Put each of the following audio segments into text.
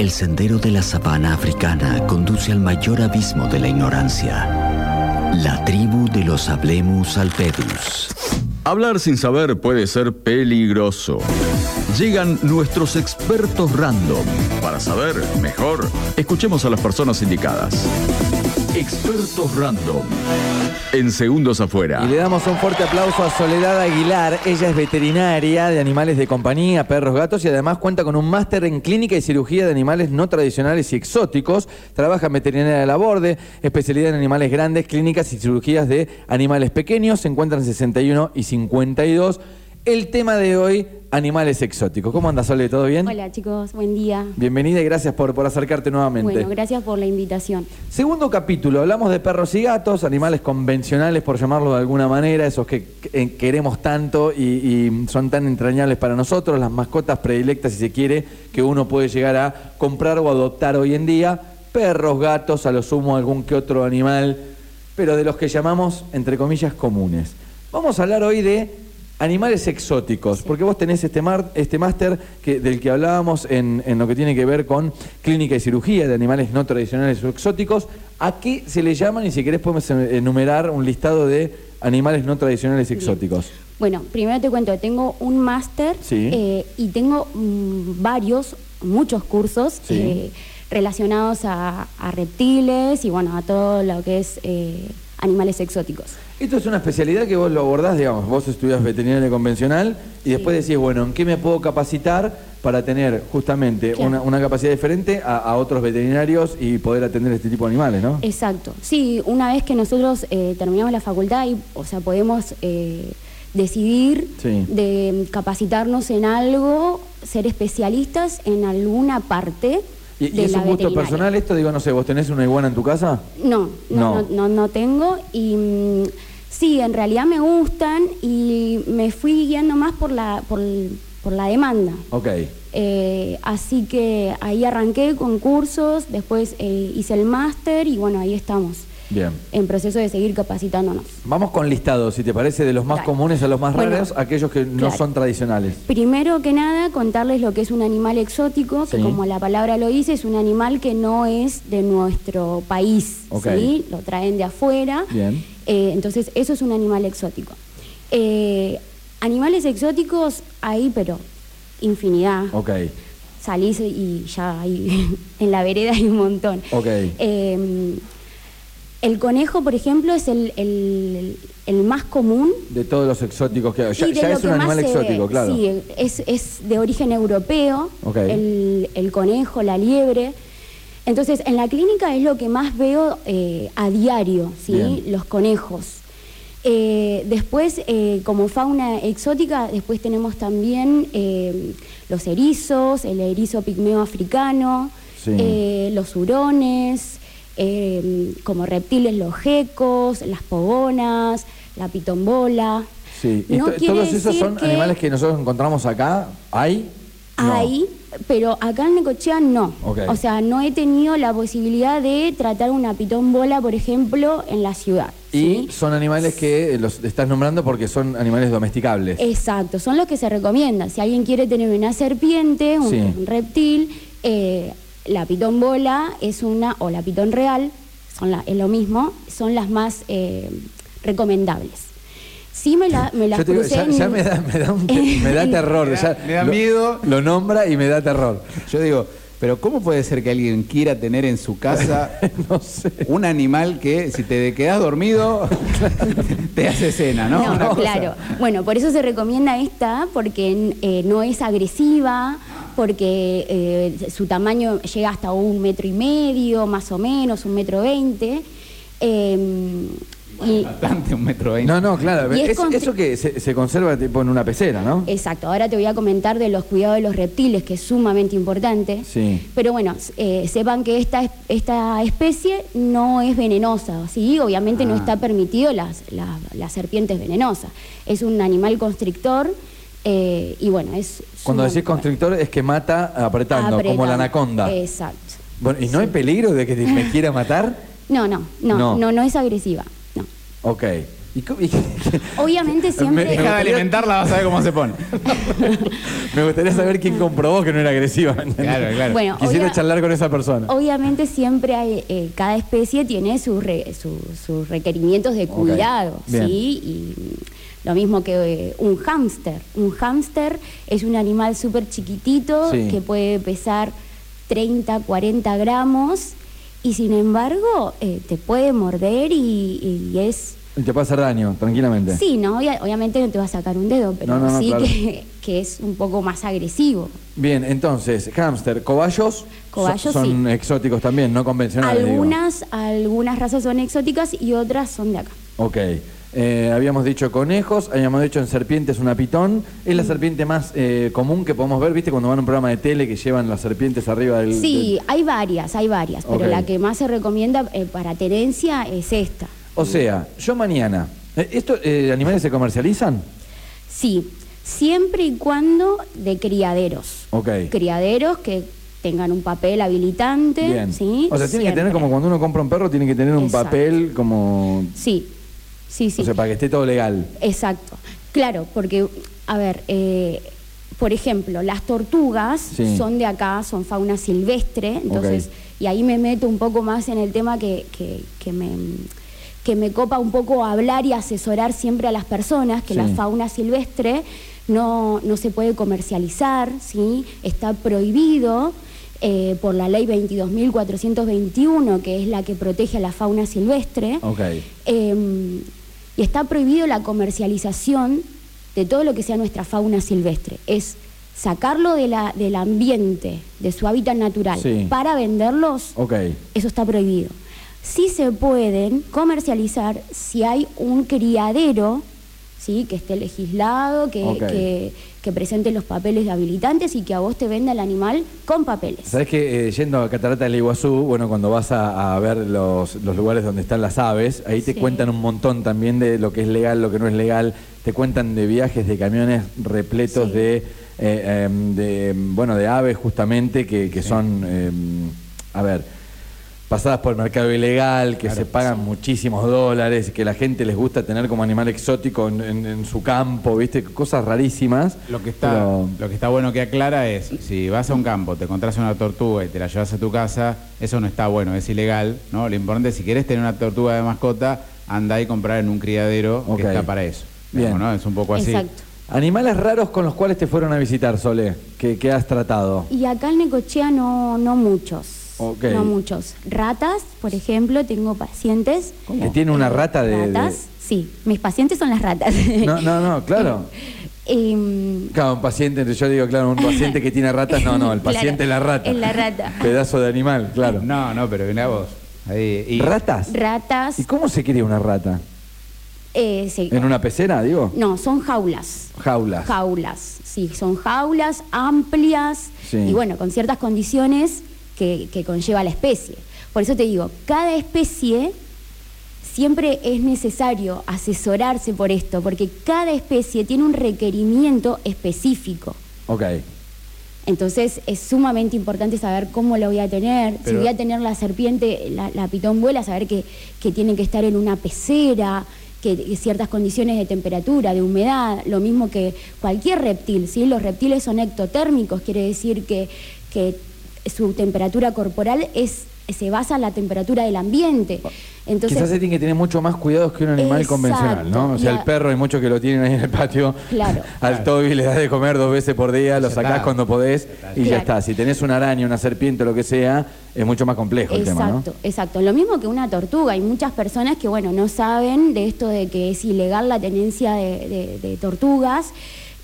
El sendero de la sabana africana conduce al mayor abismo de la ignorancia. La tribu de los Hablemus Alpedus. Hablar sin saber puede ser peligroso. Llegan nuestros expertos random. Para saber mejor, escuchemos a las personas indicadas. Expertos random. En segundos afuera. Y le damos un fuerte aplauso a Soledad Aguilar. Ella es veterinaria de animales de compañía, perros, gatos y además cuenta con un máster en clínica y cirugía de animales no tradicionales y exóticos. Trabaja en veterinaria de la borde, especialidad en animales grandes, clínicas y cirugías de animales pequeños. Se encuentran 61 y 52. El tema de hoy, animales exóticos. ¿Cómo andas, Sole? ¿Todo bien? Hola chicos, buen día. Bienvenida y gracias por, por acercarte nuevamente. Bueno, gracias por la invitación. Segundo capítulo, hablamos de perros y gatos, animales convencionales, por llamarlo de alguna manera, esos que eh, queremos tanto y, y son tan entrañables para nosotros, las mascotas predilectas, si se quiere, que uno puede llegar a comprar o adoptar hoy en día. Perros, gatos, a lo sumo algún que otro animal, pero de los que llamamos, entre comillas, comunes. Vamos a hablar hoy de Animales exóticos, porque vos tenés este, mar, este máster que, del que hablábamos en, en lo que tiene que ver con clínica y cirugía de animales no tradicionales o exóticos. ¿A qué se le llaman? Y si querés podemos enumerar un listado de animales no tradicionales exóticos. Bueno, primero te cuento, tengo un máster Sí. eh, y tengo mm, varios, muchos cursos Sí. eh, relacionados a, a reptiles y bueno, a todo lo que es eh, animales exóticos. Esto es una especialidad que vos lo abordás, digamos, vos estudias veterinaria convencional y después decís, bueno, ¿en qué me puedo capacitar para tener justamente Claro. una, una capacidad diferente a, a otros veterinarios y poder atender este tipo de animales, ¿no? Exacto. Sí, una vez que nosotros eh, terminamos la facultad, y, o sea, podemos eh, decidir Sí. de capacitarnos en algo, ser especialistas en alguna parte ¿Y, es la un gusto personal esto? Digo, no sé, ¿vos tenés una iguana en tu casa? No, No. no, no, no, no tengo. Y mm, sí, en realidad me gustan y me fui guiando más por la, por, por la demanda. Ok. Eh, así que ahí arranqué con cursos, después eh, hice el máster y bueno, ahí estamos, Bien. en proceso de seguir capacitándonos. Vamos con listados, si te parece, de los más comunes a los más Bueno, raros, aquellos que no son tradicionales. Primero que nada, contarles lo que es un animal exótico, que como la palabra lo dice, es un animal que no es de nuestro país. ¿sí? Lo traen de afuera. Bien. Eh, entonces, eso es un animal exótico. Eh, animales exóticos hay, pero infinidad. Ok. Salís y ya hay, en la vereda hay un montón. Ok. Eh, el conejo, por ejemplo, es el, el- el más común. De todos los exóticos que hay. Ya, es un animal ve. exótico, claro. Sí, es, es de origen europeo, Ok. el, el conejo, la liebre. Entonces, en la clínica es lo que más veo eh, a diario, ¿sí? Bien. Los conejos. Eh, después, eh, como fauna exótica, después tenemos también los erizos, el erizo pigmeo africano, Sí. los hurones, como reptiles los gecos, las pogonas, la pitombola. Sí. ¿Y No todos esos son que animales que nosotros encontramos acá? ¿Hay? No. Pero acá en Necochea no. O sea, no he tenido la posibilidad de tratar una pitombola, por ejemplo, en la ciudad. Y ¿sí? son animales que los estás nombrando porque son animales domesticables. Exacto, son los que se recomiendan. Si alguien quiere tener una serpiente, un, Sí. un reptil, eh, la pitón bola es una, o la pitón real, son la- es lo mismo, son las más eh, recomendables. Sí me, la, me las digo, crucé ya, en- ya me da, me da, un te- me da terror. Me da- ya me da lo- miedo. Lo nombra y me da terror. Yo digo, pero ¿cómo puede ser que alguien quiera tener en su casa no sé. un animal que si te quedas dormido te hace cena, ¿no? No, Una cosa- claro. Bueno, por eso se recomienda esta, porque eh, no es agresiva, porque eh, su tamaño llega hasta un metro y medio, más o menos, un metro veinte. Eh, y, Bastante, un metro veinte. No, no, claro. Y es Es- con- eso que se, se conserva tipo en una pecera, ¿no? exacto, ahora te voy a comentar de los cuidados de los reptiles, que es sumamente importante. Sí. Pero bueno, eh, sepan que esta, es- esta especie no es venenosa, ¿sí? Obviamente no Ah. está permitido las, las, las serpientes venenosas. Es un animal constrictor eh, y bueno, es... Cuando decís constrictor es que mata apretando, como la anaconda. Exacto. Bueno, ¿y no hay peligro de que te- me quiera matar? No, no, no, No. no, no, es agresiva. Ok. ¿Y cómo- y qué- Obviamente siempre... Me- Deja de alimentarla, vas a ver cómo se pone. Me gustaría saber quién comprobó que no era agresiva. ¿me entendés? Claro, claro. Bueno, Quisiera obvia- charlar con esa persona. Obviamente siempre hay, eh, cada especie tiene sus re- su- sus requerimientos de cuidado, bien. ¿sí? Y lo mismo que eh, un hámster. Un hámster es un animal súper chiquitito Sí. que puede pesar 30, 40 gramos y sin embargo eh, te puede morder y, y es... Y te puede hacer daño, tranquilamente. Sí, ¿no? Obvia- obviamente no te va a sacar un dedo, pero No, no, no, sí claro. que, que es un poco más agresivo. Bien, entonces, hámster, cobayos. Cobayos, son, son sí. exóticos también, no convencionales. digo. Algunas, algunas razas son exóticas y otras son de acá. Ok. Eh, habíamos dicho conejos, habíamos dicho en serpientes una pitón. Es Mm. la serpiente más eh, común que podemos ver, ¿viste? Cuando van a un programa de tele que llevan las serpientes arriba del. Sí, del- hay varias, hay varias, pero la que más se recomienda eh, para tenencia es esta. O sea, yo mañana. eh, ¿Estos eh, animales se comercializan? Sí, siempre y cuando de criaderos. Ok. Criaderos que tengan un papel habilitante. Bien. ¿sí? O sea, tiene que tener como cuando uno compra un perro, tiene que tener un Exacto. papel como. Sí, sí, sí. O sea, para que esté todo legal. Exacto. Claro, porque, a ver, eh, por ejemplo, las tortugas Sí. son de acá, son fauna silvestre, entonces, y ahí me meto un poco más en el tema que, que, que me que me copa un poco hablar y asesorar siempre a las personas que Sí. la fauna silvestre no, no se puede comercializar, ¿sí? está prohibido eh, por la ley 22.421, que es la que protege a la fauna silvestre. Ok. Eh, y está prohibido la comercialización de todo lo que sea nuestra fauna silvestre. Es sacarlo de la, del ambiente, de su hábitat natural, Sí. para venderlos, eso está prohibido. Sí se pueden comercializar si hay un criadero, ¿sí? que esté legislado, que, que presente los papeles habilitantes y que a vos te venda el animal con papeles. Sabes que eh, yendo a Catarata del Iguazú, bueno, cuando vas a, a ver los, los lugares donde están las aves, ahí te Sí. cuentan un montón también de lo que es legal, lo que no es legal. Te cuentan de viajes de camiones repletos Sí. de, eh, em, de, bueno, de aves justamente que, que son, em, a ver, pasadas por el mercado ilegal, que se pagan muchísimos dólares, que la gente les gusta tener como animal exótico en, en- en su campo, ¿viste? Cosas rarísimas. Lo que, está, pero- lo que está bueno que aclara es, si vas a un campo, te encontrás una tortuga y te la llevas a tu casa, eso no está bueno, es ilegal, ¿no? Lo importante es, si querés tener una tortuga de mascota, anda y comprar en un criadero que está para eso. Bien. Digamos, ¿no? Es un poco así. Exacto. Animales raros con los cuales te fueron a visitar, Sole, que, que has tratado. Y acá en Necochea no, no muchos. No muchos. Ratas, por ejemplo, tengo pacientes. Que tiene una eh, rata de... de- Ratas, sí. Mis pacientes son las ratas. No, no, no, claro. Em, Claro, un paciente, yo digo, claro, un paciente que tiene ratas, no, no, el Claro, paciente es la rata. es la rata. Pedazo de animal, claro. No, no, pero mirá vos. Ahí, y- ¿Ratas? ratas. ¿Y cómo se cría una rata? eh, se- ¿En una pecera, digo? No, son jaulas. Jaulas. Jaulas, sí, son jaulas amplias Sí. y bueno, con ciertas condiciones que, que conlleva la especie. Por eso te digo, cada especie siempre es necesario asesorarse por esto, porque cada especie tiene un requerimiento específico. Ok. Entonces es sumamente importante saber cómo lo voy a tener. si voy a tener la serpiente, la, la pitón vuela, saber que, que tiene que estar en una pecera, que, que ciertas condiciones de temperatura, de humedad, lo mismo que cualquier reptil. ¿sí? Los reptiles son ectotérmicos, quiere decir que, que su temperatura corporal es, se basa en la temperatura del ambiente. Entonces, Quizás se tiene que tener mucho más cuidados que un animal Exacto. convencional, ¿no? O sea, a- el perro hay muchos que lo tienen ahí en el patio. Claro. Al Toby le das de comer dos veces por día, lo sacás está. cuando podés y ya Claro. está. Si tenés una araña, una serpiente o lo que sea, es mucho más complejo el tema, ¿no? Exacto, exacto. Lo mismo que una tortuga. Hay muchas personas que, bueno, no saben de esto de que es ilegal la tenencia de, de- de tortugas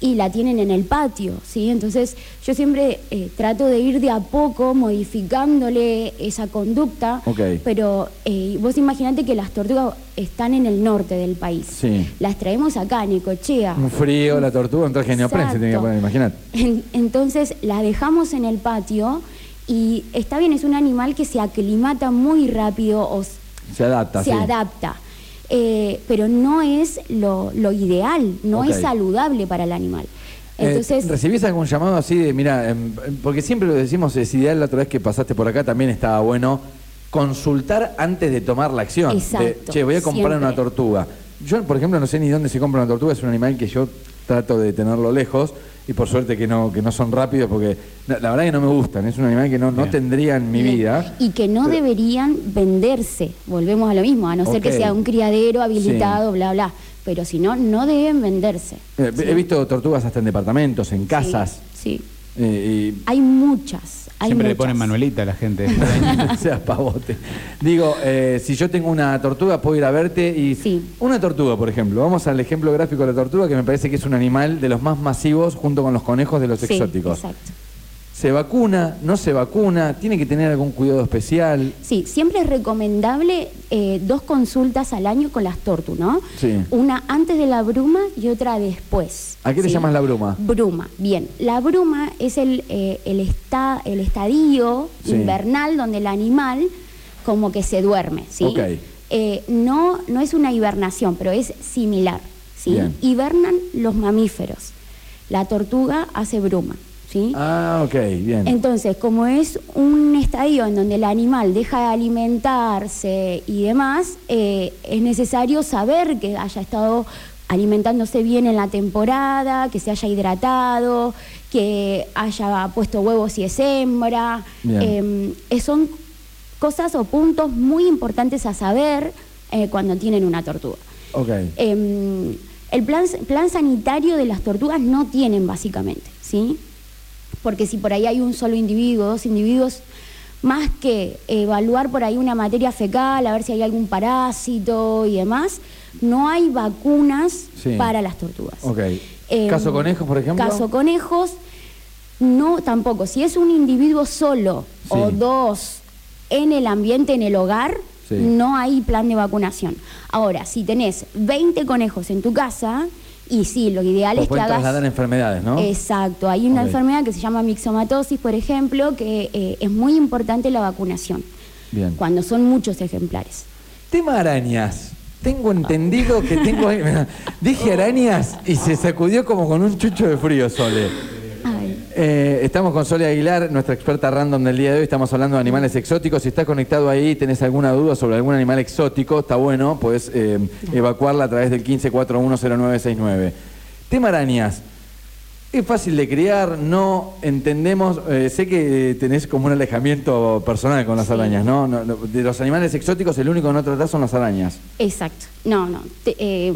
y la tienen en el patio, ¿sí? Entonces, yo siempre eh, trato de ir de a poco modificándole esa conducta, Ok. pero eh, vos imaginate que las tortugas están en el norte del país. Sí. Las traemos acá, en Necochea. Un frío, la tortuga, un traje de neopren se tiene que poner, imagínate. En- Entonces la dejamos en el patio y está bien, es un animal que se aclimata muy rápido o Se adapta, se sí. adapta. Eh, pero no es lo, lo ideal, no es saludable para el animal. Eh, Entonces, ¿Recibís algún llamado así de, mira, em, em, porque siempre lo decimos, es ideal, la otra vez que pasaste por acá también estaba bueno, consultar antes de tomar la acción. De, Exacto, che, voy a comprar siempre. una tortuga. yo, por ejemplo, no sé ni dónde se compra una tortuga, es un animal que yo trato de tenerlo lejos y por suerte que no, que no son rápidos porque la, la verdad que no me gustan, es un animal que no, no tendría en mi vida. Y que no Pero- deberían venderse, volvemos a lo mismo, a no ser que sea un criadero habilitado, bla, bla. Pero si no, no deben venderse. Eh, ¿sí? He visto tortugas hasta en departamentos, en casas. Sí, sí. Eh, y Hay muchas. Hay Siempre le muchas. ponen Manuelita a la gente. o sea, pavote. Digo, eh, si yo tengo una tortuga, puedo ir a verte y... Sí. Una tortuga, por ejemplo. Vamos al ejemplo gráfico de la tortuga, que me parece que es un animal de los más masivos junto con los conejos de los Sí, exóticos. Exacto. ¿Se vacuna? ¿No se vacuna? ¿Tiene que tener algún cuidado especial? Sí, siempre es recomendable eh, dos consultas al año con las tortu, ¿no? Sí. Una antes de la bruma y otra después. ¿A qué le ¿sí? llamas la bruma? Bruma, bien. La bruma es el, eh, el, esta- el estadio Sí. invernal donde el animal como que se duerme, ¿sí? Ok. Eh, no, no es una hibernación, pero es similar, ¿sí? Bien. Hibernan los mamíferos. La tortuga hace bruma, ¿sí? Ah, ok, bien. Entonces, como es un estadio en donde el animal deja de alimentarse y demás, eh, es necesario saber que haya estado alimentándose bien en la temporada, que se haya hidratado, que haya puesto huevos si es hembra. Eh, son cosas o puntos muy importantes a saber eh, cuando tienen una tortuga. ok. Eh, el plan, plan sanitario de las tortugas no tienen básicamente, ¿sí? Porque si por ahí hay un solo individuo, dos individuos, más que evaluar por ahí una materia fecal, a ver si hay algún parásito y demás, no hay vacunas Sí. para las tortugas. Ok. Eh, ¿Caso conejos, por ejemplo? Caso conejos, no tampoco. Si es un individuo solo o dos en el ambiente, en el hogar, Sí. no hay plan de vacunación. Ahora, si tenés 20 conejos en tu casa, y sí, lo ideal Pues es que hagas... trasladar enfermedades, ¿no? Exacto, hay una enfermedad que se llama mixomatosis, por ejemplo, que eh, es muy importante la vacunación, Bien. cuando son muchos ejemplares. Tema arañas. Tengo entendido que tengo... Dije arañas y se sacudió como con un chucho de frío, Sole. Eh, estamos con Sole Aguilar, nuestra experta random del día de hoy. Estamos hablando de animales exóticos. Si estás conectado ahí, tenés alguna duda sobre algún animal exótico, está bueno, puedes eh, evacuarla a través del 15410969. Tema arañas. Es fácil de criar, no entendemos. eh, sé que tenés como un alejamiento personal con las Sí. arañas, ¿no? No, no, De los animales exóticos, el único que no tratás son las arañas. Exacto. No, no. Te- eh,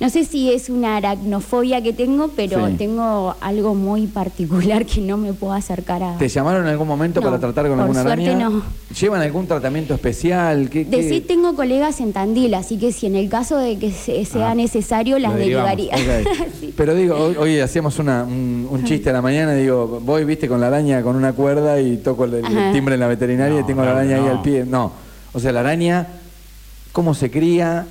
no sé si es una aracnofobia que tengo, pero Sí. tengo algo muy particular que no me puedo acercar a. ¿Te llamaron en algún momento No, para tratar con por alguna suerte araña? no. ¿Llevan algún tratamiento especial? ¿Qué, qué- Decir, tengo colegas en Tandil, así que si en el caso de que se- sea Ah, necesario, las derivaría. Sí. Pero digo, hoy, hoy hacíamos una- un, un chiste a la mañana, digo, voy, viste, con la araña con una cuerda y toco el, timbre en la veterinaria y No, tengo la araña ahí al pie. No. O sea, la araña, ¿cómo se cría?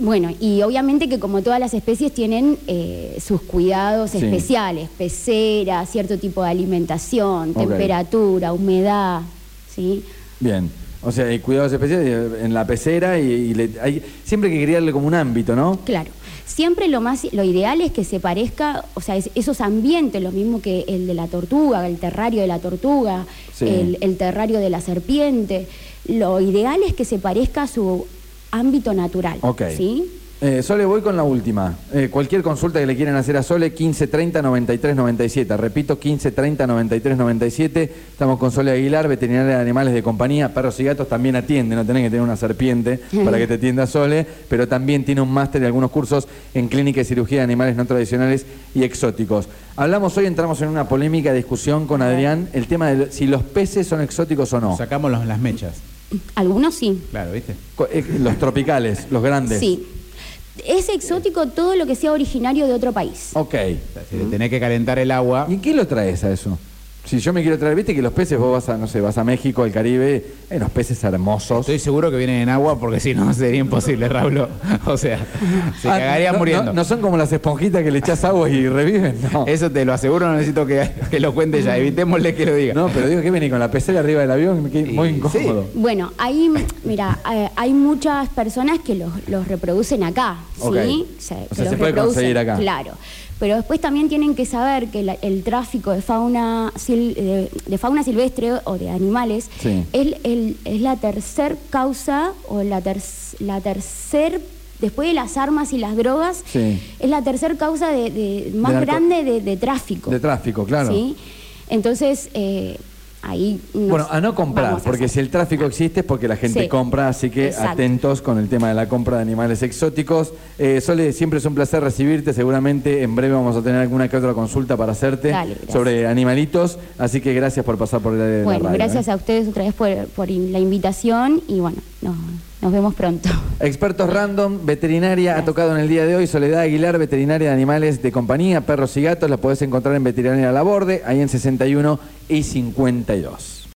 Bueno, y obviamente que como todas las especies tienen eh, sus cuidados Sí. especiales, pecera, cierto tipo de alimentación, temperatura, humedad, ¿sí? Bien. O sea, hay cuidados especiales eh, en la pecera y, y le- hay, siempre hay que criarle como un ámbito, ¿no? Claro. Siempre lo más, lo ideal es que se parezca, o sea, es- esos ambientes, lo mismo que el de la tortuga, el terrario de la tortuga, Sí. el, el terrario de la serpiente. Lo ideal es que se parezca a su ámbito natural. Ok. ¿Sí? Eh, Sole, voy con la última. Eh, cualquier consulta que le quieran hacer a Sole, 1530 93 97. Repito, 1530 93 97. Estamos con Sole Aguilar, veterinaria de animales de compañía. Perros y gatos también atiende, no tenés que tener una serpiente para que te atienda Sole, pero también tiene un máster y algunos cursos en clínica y cirugía de animales no tradicionales y exóticos. Hablamos hoy, entramos en una polémica discusión con Adrián, el tema de si los peces son exóticos o no. Sacamos las mechas. Algunos sí. Claro, ¿viste? Eh, Los tropicales, los grandes. Sí. Es exótico todo lo que sea originario de otro país. Ok. O sea, si le tenés que calentar el agua, ¿Y qué lo traes a eso? Si yo me quiero traer, viste que los peces, vos vas a, no sé, vas a México, al Caribe, hay unos peces hermosos. estoy seguro que vienen en agua porque si no sería imposible, Raúl. O sea, se Ah, cagarían no, muriendo. No, no son como las esponjitas que le echás agua y reviven, no. Eso te lo aseguro, no necesito que, que lo cuente ya. Evitémosle que lo diga. No, pero digo que viene con la pecera arriba del avión, que Y- muy incómodo. Bueno, hay, mira, eh, hay muchas personas que los, los reproducen acá, ¿sí? Se, O sea, se puede reproducen, conseguir acá. Claro. Pero después también tienen que saber que la- el tráfico de fauna, sil- de, de fauna silvestre o de animales Sí. es, el- es la tercer causa o la, ter- la tercer después de las armas y las drogas, Sí. es la tercera causa de, de- más grande de, de tráfico. De tráfico, claro. ¿sí? Entonces, eh, ahí... nos Bueno, a no comprar, vamos a porque hacer. si el tráfico existe es porque la gente Sí. compra, así que Exacto. atentos con el tema de la compra de animales exóticos. Eh, Sole, siempre es un placer recibirte, seguramente en breve vamos a tener alguna que otra consulta para hacerte Dale, gracias. sobre animalitos, así que gracias por pasar por el área de Bueno, la radio. gracias ¿eh? a ustedes otra vez por, por in- la invitación y bueno, nos, nos vemos pronto. Expertos Random, veterinaria, ha tocado en el día de hoy Soledad Aguilar, veterinaria de animales de compañía, perros y gatos, la podés encontrar en Veterinaria La Borde, ahí en 61 y 52.